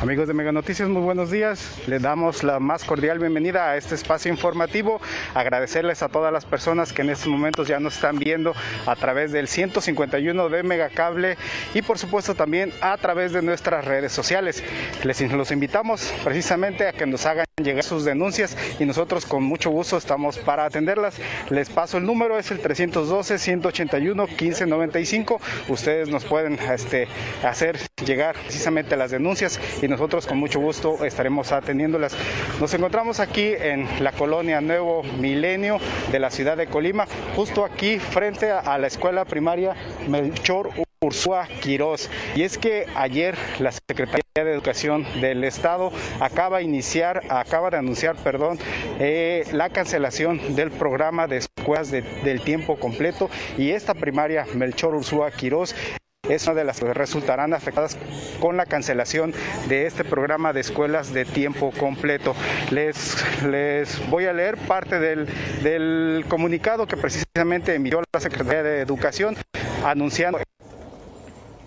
Amigos de Mega Noticias, muy buenos días. Les damos la más cordial bienvenida a este espacio informativo. Agradecerles a todas las personas que en estos momentos ya nos están viendo a través del 151 de Megacable y por supuesto también a través de nuestras redes sociales. Les los invitamos precisamente a que nos hagan llegar sus denuncias y nosotros con mucho gusto estamos para atenderlas. Les paso el número, es el 312-181-1595. Ustedes nos pueden este, hacer llegar precisamente las denuncias y nosotros con mucho gusto estaremos atendiéndolas. Nos encontramos aquí en la colonia Nuevo Milenio de la ciudad de Colima, justo aquí frente a la escuela primaria Melchor Ursúa Quirós. Y es que ayer la Secretaría de Educación del Estado acaba de iniciar, acaba de anunciar, perdón, eh, la cancelación del programa de escuelas de, del tiempo completo y esta primaria Melchor Ursúa Quirós es una de las que resultarán afectadas con la cancelación de este programa de escuelas de tiempo completo. Les, les voy a leer parte del, del comunicado que precisamente envió la Secretaría de Educación anunciando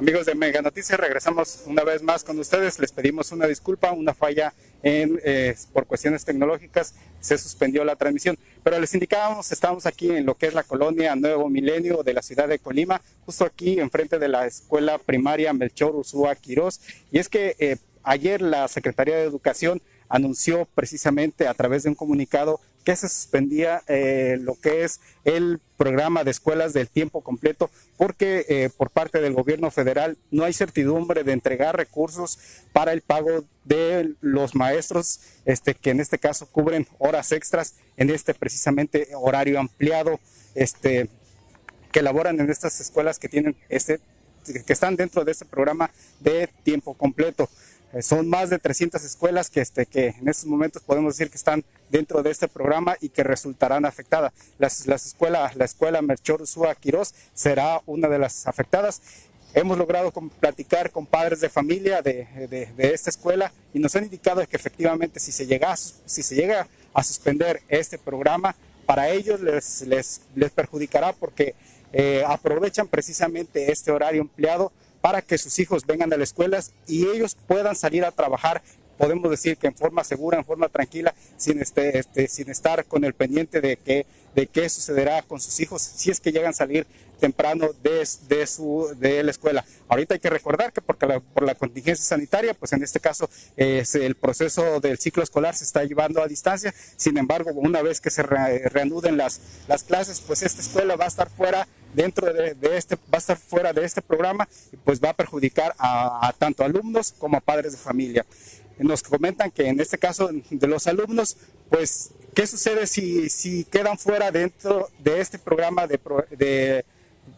Amigos de Mega Noticias, regresamos una vez más con ustedes. Les pedimos una disculpa, una falla en, eh, por cuestiones tecnológicas, se suspendió la transmisión. Pero les indicábamos, estamos aquí en lo que es la colonia Nuevo Milenio de la ciudad de Colima, justo aquí enfrente de la escuela primaria Melchor Usúa Quirós. Y es que eh, ayer la Secretaría de Educación anunció precisamente a través de un comunicado se suspendía eh, lo que es el programa de escuelas del tiempo completo porque eh, por parte del gobierno federal no hay certidumbre de entregar recursos para el pago de los maestros este, que en este caso cubren horas extras en este precisamente horario ampliado este, que elaboran en estas escuelas que tienen este que están dentro de este programa de tiempo completo. Eh, son más de 300 escuelas que, este, que en estos momentos podemos decir que están dentro de este programa y que resultarán afectadas. Las, las escuelas, la escuela Melchor Usúa Quirós será una de las afectadas. Hemos logrado platicar con padres de familia de, de, de, esta escuela y nos han indicado que efectivamente si se llega a, si se llega a suspender este programa, para ellos les, les, les perjudicará porque eh, aprovechan precisamente este horario empleado para que sus hijos vengan a las escuelas y ellos puedan salir a trabajar podemos decir que en forma segura, en forma tranquila, sin, este, este, sin estar con el pendiente de, que, de qué sucederá con sus hijos si es que llegan a salir temprano de, de, su, de la escuela. Ahorita hay que recordar que porque la, por la contingencia sanitaria, pues en este caso el proceso del ciclo escolar se está llevando a distancia. Sin embargo, una vez que se re, reanuden las, las clases, pues esta escuela va a estar fuera dentro de, este, va a estar fuera de este programa y pues va a perjudicar a, tanto alumnos como a padres de familia nos comentan que en este caso de los alumnos, pues, ¿qué sucede si, si quedan fuera dentro de este programa de, de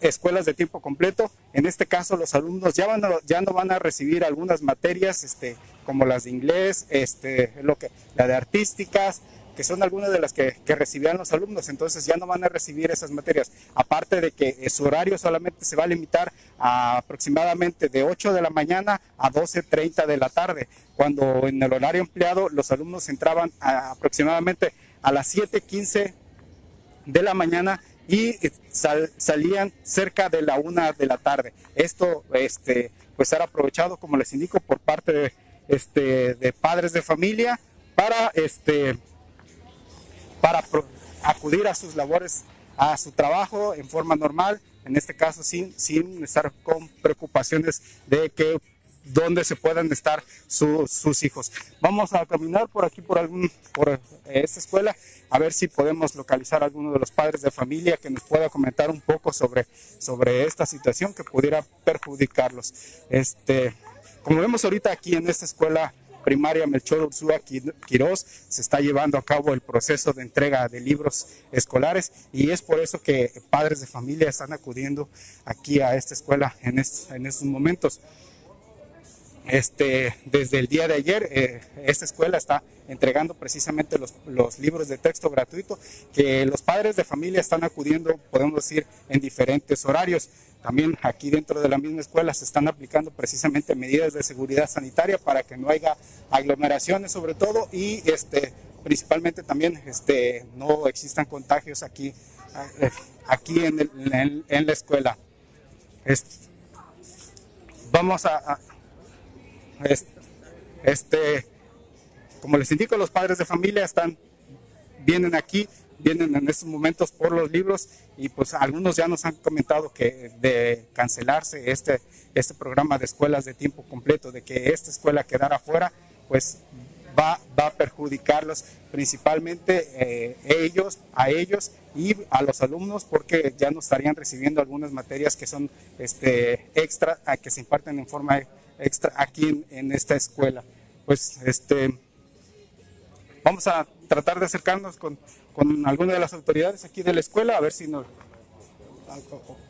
escuelas de tiempo completo? En este caso, los alumnos ya, van ya no van a recibir algunas materias, este, como las de inglés, este, lo que, la de artísticas, que son algunas de las que, recibían los alumnos, entonces ya no van a recibir esas materias. Aparte de que su horario solamente se va a limitar a aproximadamente de 8 de la mañana a 12.30 de la tarde, cuando en el horario empleado los alumnos entraban a aproximadamente a las 7.15 de la mañana y sal, salían cerca de la una de la tarde. Esto este, pues era aprovechado, como les indico, por parte de, este, de padres de familia para este, para acudir a sus labores, a su trabajo en forma normal, en este caso sin, sin estar con preocupaciones de que dónde se puedan estar su, sus hijos. Vamos a caminar por aquí, por, algún, por esta escuela, a ver si podemos localizar a alguno de los padres de familia que nos pueda comentar un poco sobre, sobre esta situación que pudiera perjudicarlos. Este, como vemos ahorita aquí en esta escuela, primaria Melchor Ursúa Quirós se está llevando a cabo el proceso de entrega de libros escolares y es por eso que padres de familia están acudiendo aquí a esta escuela en, estos, en estos momentos. Este, desde el día de ayer, eh, esta escuela está entregando precisamente los, libros de texto gratuito que los padres de familia están acudiendo, podemos decir, en diferentes horarios. También aquí dentro de la misma escuela se están aplicando precisamente medidas de seguridad sanitaria para que no haya aglomeraciones sobre todo y este, principalmente también este, no existan contagios aquí, eh, aquí en, la escuela. Vamos a este, como les indico, los padres de familia están, vienen aquí, vienen en estos momentos por los libros y pues algunos ya nos han comentado que de cancelarse este, este programa de escuelas de tiempo completo, de que esta escuela quedara fuera, pues va, va a perjudicarlos principalmente eh, ellos, a ellos y a los alumnos porque ya no estarían recibiendo algunas materias que son este, extra, a que se imparten en forma extra aquí en, esta escuela. Pues este, vamos a tratar de acercarnos con, con alguna de las autoridades aquí de la escuela a ver si nos...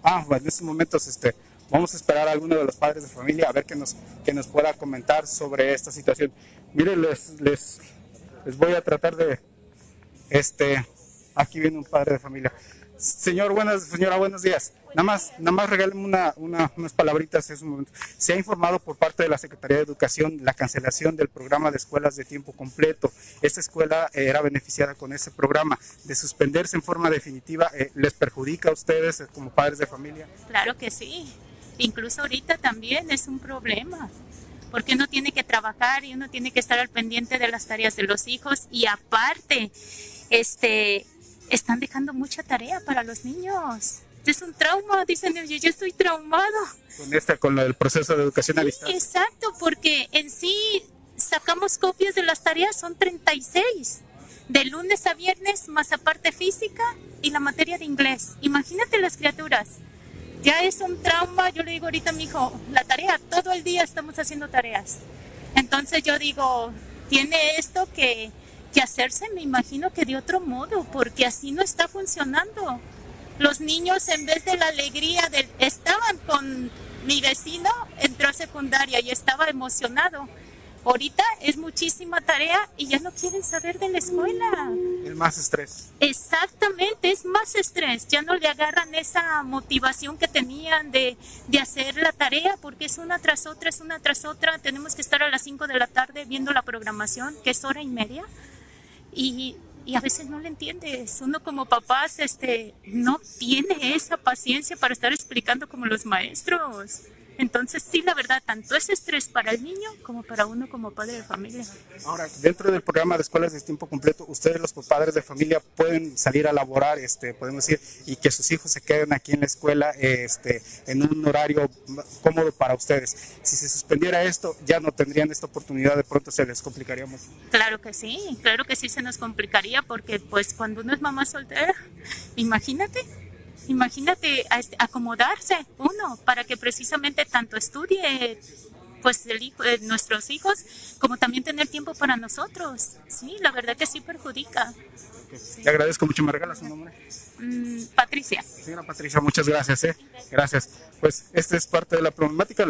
Ah, en estos momentos este, vamos a esperar a alguno de los padres de familia a ver que nos, que nos pueda comentar sobre esta situación. Miren, les, les, les voy a tratar de... Este, aquí viene un padre de familia. Señor, buenas, señora, buenos días. Nada más, nada más regáleme una, unas palabritas en momento. Se ha informado por parte de la Secretaría de Educación la cancelación del programa de escuelas de tiempo completo. Esta escuela eh, era beneficiada con ese programa. De suspenderse en forma definitiva, eh, ¿les perjudica a ustedes eh, como padres de familia? Claro que sí. Incluso ahorita también es un problema porque uno tiene que trabajar y uno tiene que estar al pendiente de las tareas de los hijos y aparte, este, están dejando mucha tarea para los niños. Es un trauma, dicen ellos, yo estoy traumado. Con esta, con el proceso de educación a distancia. Exacto, porque en sí sacamos copias de las tareas, son 36, de lunes a viernes, más aparte física y la materia de inglés. Imagínate las criaturas. Ya es un trauma, yo le digo ahorita a mi hijo, la tarea, todo el día estamos haciendo tareas. Entonces yo digo, tiene esto que que hacerse, me imagino que de otro modo, porque así no está funcionando. Los niños en vez de la alegría del estaban con mi vecino, entró a secundaria y estaba emocionado. Ahorita es muchísima tarea y ya no quieren saber de la escuela. Es más estrés. Exactamente, es más estrés. Ya no le agarran esa motivación que tenían de, de hacer la tarea porque es una tras otra, es una tras otra. Tenemos que estar a las 5 de la tarde viendo la programación, que es hora y media y, y a veces no le entiendes. Uno como papás este, no tiene esa paciencia para estar explicando como los maestros. Entonces, sí, la verdad, tanto es estrés para el niño como para uno como padre de familia. Ahora, dentro del programa de escuelas de tiempo completo, ustedes los padres de familia pueden salir a laborar, este, podemos decir, y que sus hijos se queden aquí en la escuela este, en un horario cómodo para ustedes. Si se suspendiera esto, ya no tendrían esta oportunidad, de pronto se les complicaría mucho. Claro que sí, claro que sí se nos complicaría porque pues cuando uno es mamá soltera, imagínate, Imagínate acomodarse uno para que precisamente tanto estudie pues el hijo, eh, nuestros hijos como también tener tiempo para nosotros. Sí, la verdad que sí perjudica. Le agradezco mucho. ¿Me regalas su nombre? Mm, Patricia. Señora Patricia, muchas gracias. ¿eh? Gracias. Pues esta es parte de la problemática.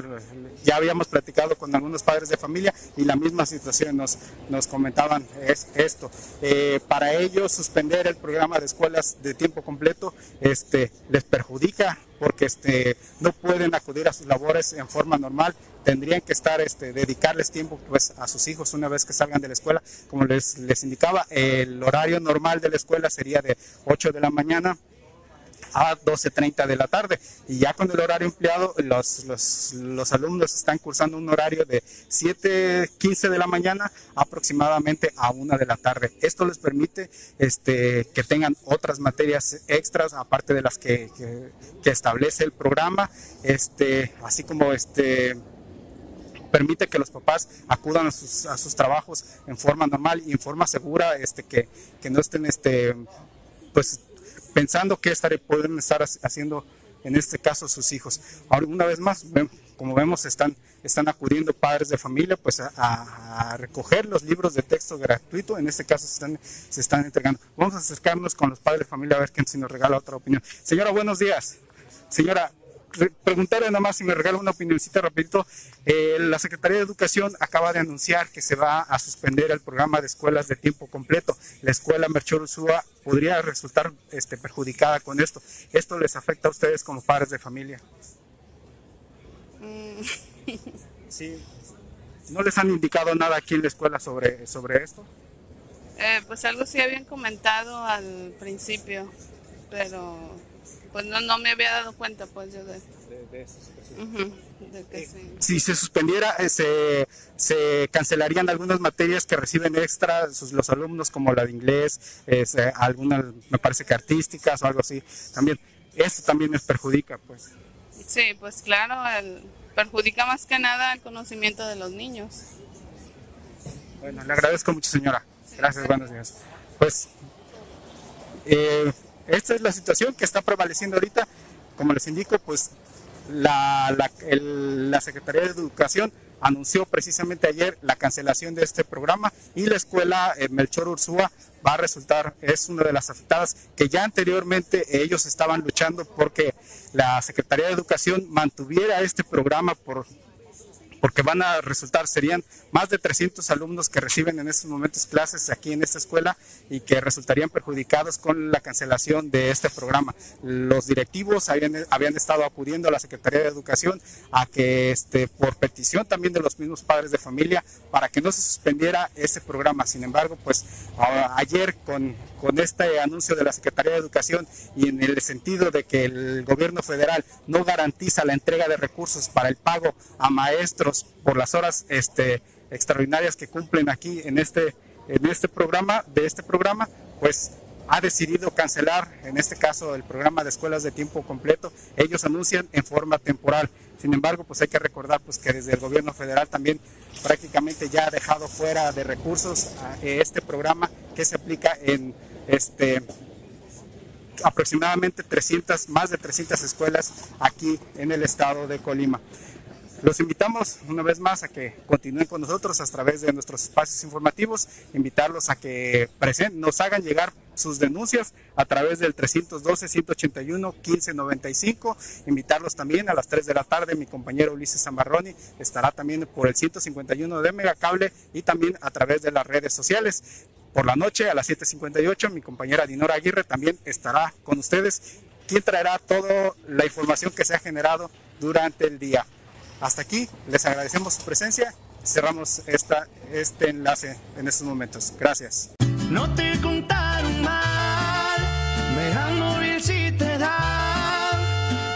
Ya habíamos platicado con algunos padres de familia y la misma situación nos, nos comentaban es esto. Eh, para ellos suspender el programa de escuelas de tiempo completo este, les perjudica porque este, no pueden acudir a sus labores en forma normal, tendrían que estar, este, dedicarles tiempo pues, a sus hijos una vez que salgan de la escuela. Como les, les indicaba, el horario normal de la escuela sería de 8 de la mañana a 12.30 de la tarde. Y ya con el horario empleado, los, los, los, alumnos están cursando un horario de 7.15 de la mañana aproximadamente a 1 de la tarde. Esto les permite este, que tengan otras materias extras, aparte de las que, que, establece el programa, este, así como este permite que los papás acudan a sus, a sus trabajos en forma normal y en forma segura, este, que, que no estén este, pues pensando qué estaré, pueden estar haciendo en este caso sus hijos. Ahora, una vez más, como vemos, están, están acudiendo padres de familia pues a, recoger los libros de texto gratuito, en este caso se están, se están entregando. Vamos a acercarnos con los padres de familia a ver quién se nos regala otra opinión. Señora, buenos días. Señora, preguntarle nada más si me regala una opinioncita rapidito. Eh, la Secretaría de Educación acaba de anunciar que se va a suspender el programa de escuelas de tiempo completo. La escuela Merchor Ursúa podría resultar este, perjudicada con esto. ¿Esto les afecta a ustedes como padres de familia? Mm. Sí. ¿No les han indicado nada aquí en la escuela sobre, sobre esto? Eh, pues algo sí habían comentado al principio, pero pues no, no me había dado cuenta pues yo de, de, eso. Eh, si se suspendiera, eh, se, se, cancelarían algunas materias que reciben extra los alumnos, como la de inglés, algunas, me parece que artísticas o algo así. También, esto también les perjudica, pues. Sí, pues claro, el, perjudica más que nada el conocimiento de los niños. Bueno, le agradezco mucho, señora. Gracias, buenos días. Pues eh, esta es la situación que está prevaleciendo ahorita. Como les indico, pues la, Secretaría de Educación anunció precisamente ayer la cancelación de este programa y la escuela eh, Melchor Ursúa va a resultar, es una de las afectadas que ya anteriormente ellos estaban luchando porque la Secretaría de Educación mantuviera este programa por porque van a resultar, serían más de 300 alumnos que reciben en estos momentos clases aquí en esta escuela y que resultarían perjudicados con la cancelación de este programa. Los directivos habían, habían estado acudiendo a la Secretaría de Educación a que, este, por petición también de los mismos padres de familia, para que no se suspendiera ese programa. Sin embargo, pues ayer con, con este anuncio de la Secretaría de Educación y en el sentido de que el gobierno federal no garantiza la entrega de recursos para el pago a maestros, por las horas este, extraordinarias que cumplen aquí en este, en este programa, de este programa, pues ha decidido cancelar, en este caso, el programa de escuelas de tiempo completo. Ellos anuncian en forma temporal. Sin embargo, pues hay que recordar pues, que desde el gobierno federal también prácticamente ya ha dejado fuera de recursos este programa que se aplica en este aproximadamente 300, más de 300 escuelas aquí en el estado de Colima. Los invitamos una vez más a que continúen con nosotros a través de nuestros espacios informativos, invitarlos a que nos hagan llegar sus denuncias a través del 312-181-1595. Invitarlos también a las 3 de la tarde. Mi compañero Ulises Zambarroni estará también por el 151 de Megacable y también a través de las redes sociales. Por la noche a las 7.58 mi compañera Dinora Aguirre también estará con ustedes, quien traerá toda la información que se ha generado durante el día. Hasta aquí, les agradecemos su presencia. Cerramos esta, este enlace en estos momentos. Gracias. No te contaron mal, me móvil si te dan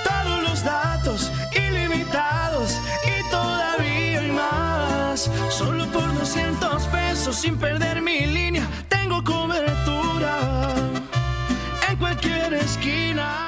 todos los datos ilimitados y todavía hay más. Solo por 200 pesos sin perder mi línea, tengo cobertura en cualquier esquina.